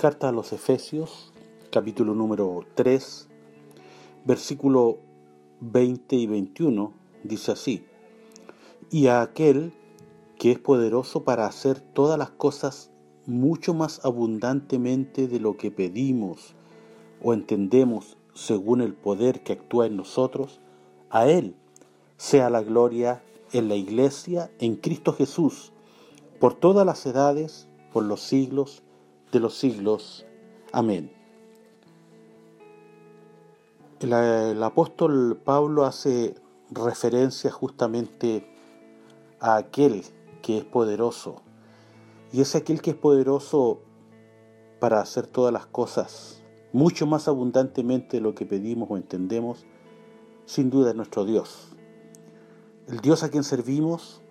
Carta a los Efesios, capítulo número 3, versículo 20 y 21, dice así, y a aquel que es poderoso para hacer todas las cosas mucho más abundantemente de lo que pedimos o entendemos según el poder que actúa en nosotros, a Él sea la gloria en la Iglesia, en Cristo Jesús, por todas las edades, por los siglos de los siglos. Amén. El, apóstol Pablo hace referencia justamente a aquel que es poderoso. Y es aquel que es poderoso para hacer todas las cosas mucho más abundantemente de lo que pedimos o entendemos, sin duda es nuestro Dios. El Dios a quien servimos,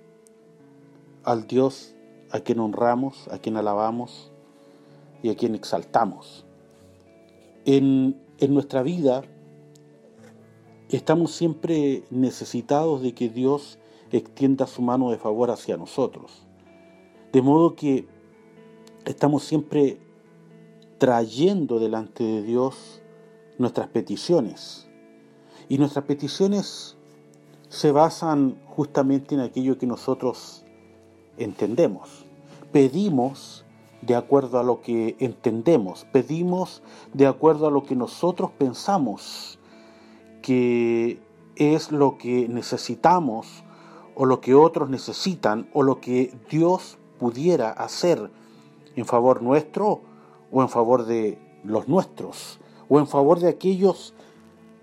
al Dios a quien honramos, a quien alabamos y a quien exaltamos. En, en nuestra vida estamos siempre necesitados de que Dios extienda su mano de favor hacia nosotros. De modo que estamos siempre trayendo delante de Dios nuestras peticiones. Y nuestras peticiones se basan justamente en aquello que nosotros entendemos. Pedimos de acuerdo a lo que entendemos, pedimos de acuerdo a lo que nosotros pensamos que es lo que necesitamos o lo que otros necesitan o lo que Dios pudiera hacer en favor nuestro o en favor de los nuestros o en favor de aquellos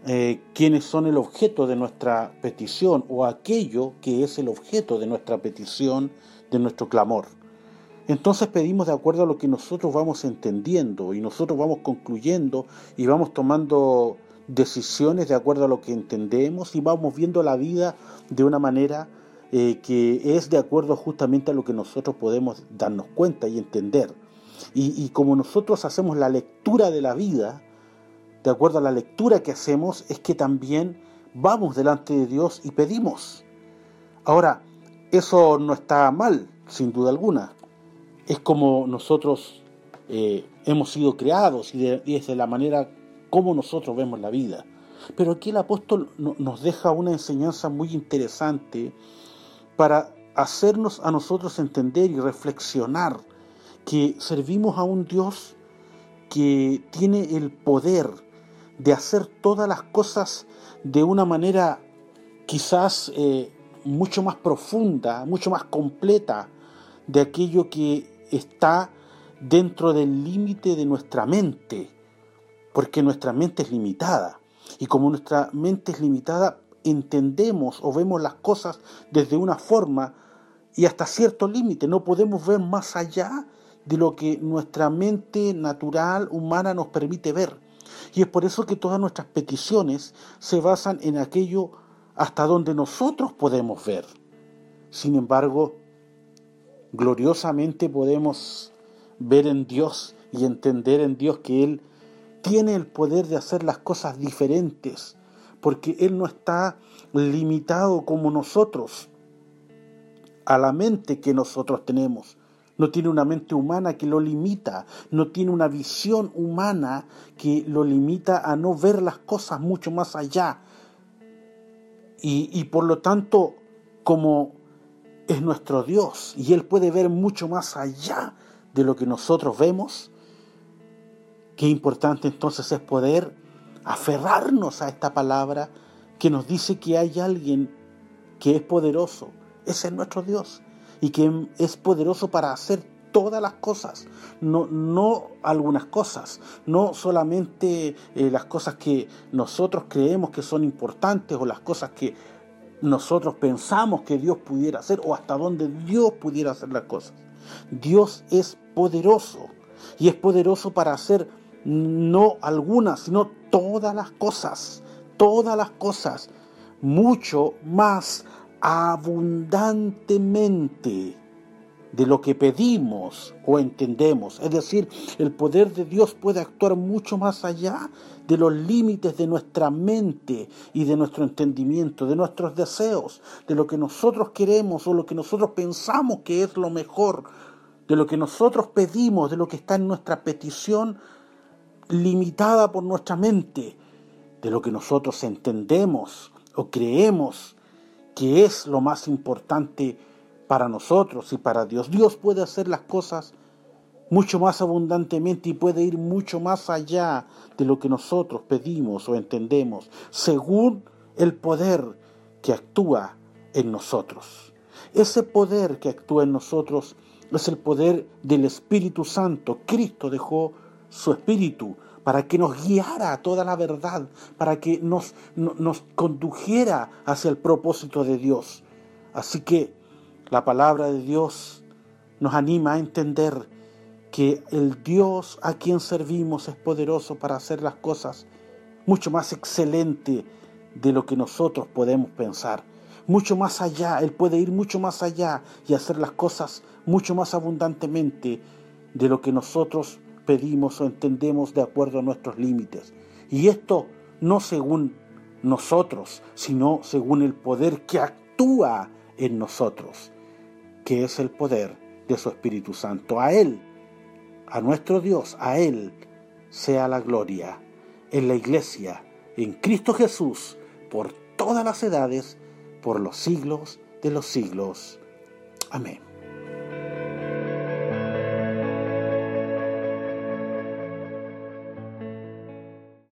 eh, quienes son el objeto de nuestra petición o aquello que es el objeto de nuestra petición, de nuestro clamor. Entonces pedimos de acuerdo a lo que nosotros vamos entendiendo y nosotros vamos concluyendo y vamos tomando decisiones de acuerdo a lo que entendemos y vamos viendo la vida de una manera eh, que es de acuerdo justamente a lo que nosotros podemos darnos cuenta y entender. y como nosotros hacemos la lectura de la vida, de acuerdo a la lectura que hacemos, es que también vamos delante de Dios y pedimos. Ahora, eso no está mal, sin duda alguna. Es como nosotros eh, hemos sido creados y, es de la manera como nosotros vemos la vida. Pero aquí el apóstol nos deja una enseñanza muy interesante para hacernos a nosotros entender y reflexionar que servimos a un Dios que tiene el poder de hacer todas las cosas de una manera quizás eh, mucho más profunda, mucho más completa de aquello que está dentro del límite de nuestra mente, porque nuestra mente es limitada. Y como nuestra mente es limitada, entendemos o vemos las cosas desde una forma y hasta cierto límite. No podemos ver más allá de lo que nuestra mente natural, humana, nos permite ver. Y es por eso que todas nuestras peticiones se basan en aquello hasta donde nosotros podemos ver. Sin embargo, gloriosamente podemos ver en Dios y entender en Dios que Él tiene el poder de hacer las cosas diferentes, porque Él no está limitado como nosotros a la mente que nosotros tenemos no tiene una mente humana que lo limita, no tiene una visión humana que lo limita a no ver las cosas mucho más allá. Y, por lo tanto, como es nuestro Dios y Él puede ver mucho más allá de lo que nosotros vemos, qué importante entonces es poder aferrarnos a esta palabra que nos dice que hay alguien que es poderoso. Ese es nuestro Dios y que es poderoso para hacer todas las cosas, no, no algunas cosas, no solamente eh, las cosas que nosotros creemos que son importantes o las cosas que nosotros pensamos que Dios pudiera hacer o hasta donde Dios pudiera hacer las cosas. Dios es poderoso y es poderoso para hacer no algunas, sino todas las cosas, todas las cosas, mucho más abundantemente de lo que pedimos o entendemos. Es decir, el poder de Dios puede actuar mucho más allá de los límites de nuestra mente y de nuestro entendimiento, de nuestros deseos, de lo que nosotros queremos o lo que nosotros pensamos que es lo mejor de lo que nosotros pedimos, de lo que está en nuestra petición limitada por nuestra mente, de lo que nosotros entendemos o creemos que es lo más importante para nosotros y para Dios. Dios puede hacer las cosas mucho más abundantemente y puede ir mucho más allá de lo que nosotros pedimos o entendemos, según el poder que actúa en nosotros. Ese poder que actúa en nosotros es el poder del Espíritu Santo. Cristo dejó su Espíritu para que nos guiara a toda la verdad, para que nos, nos condujera hacia el propósito de Dios. Así que la palabra de Dios nos anima a entender que el Dios a quien servimos es poderoso para hacer las cosas mucho más excelente de lo que nosotros podemos pensar. Mucho más allá, Él puede ir mucho más allá y hacer las cosas mucho más abundantemente de lo que nosotros pedimos o entendemos de acuerdo a nuestros límites. Y esto no según nosotros, sino según el poder que actúa en nosotros, que es el poder de su Espíritu Santo. A Él a nuestro Dios, a Él, sea la gloria en la iglesia, en Cristo Jesús, por todas las edades, por los siglos de los siglos. Amén.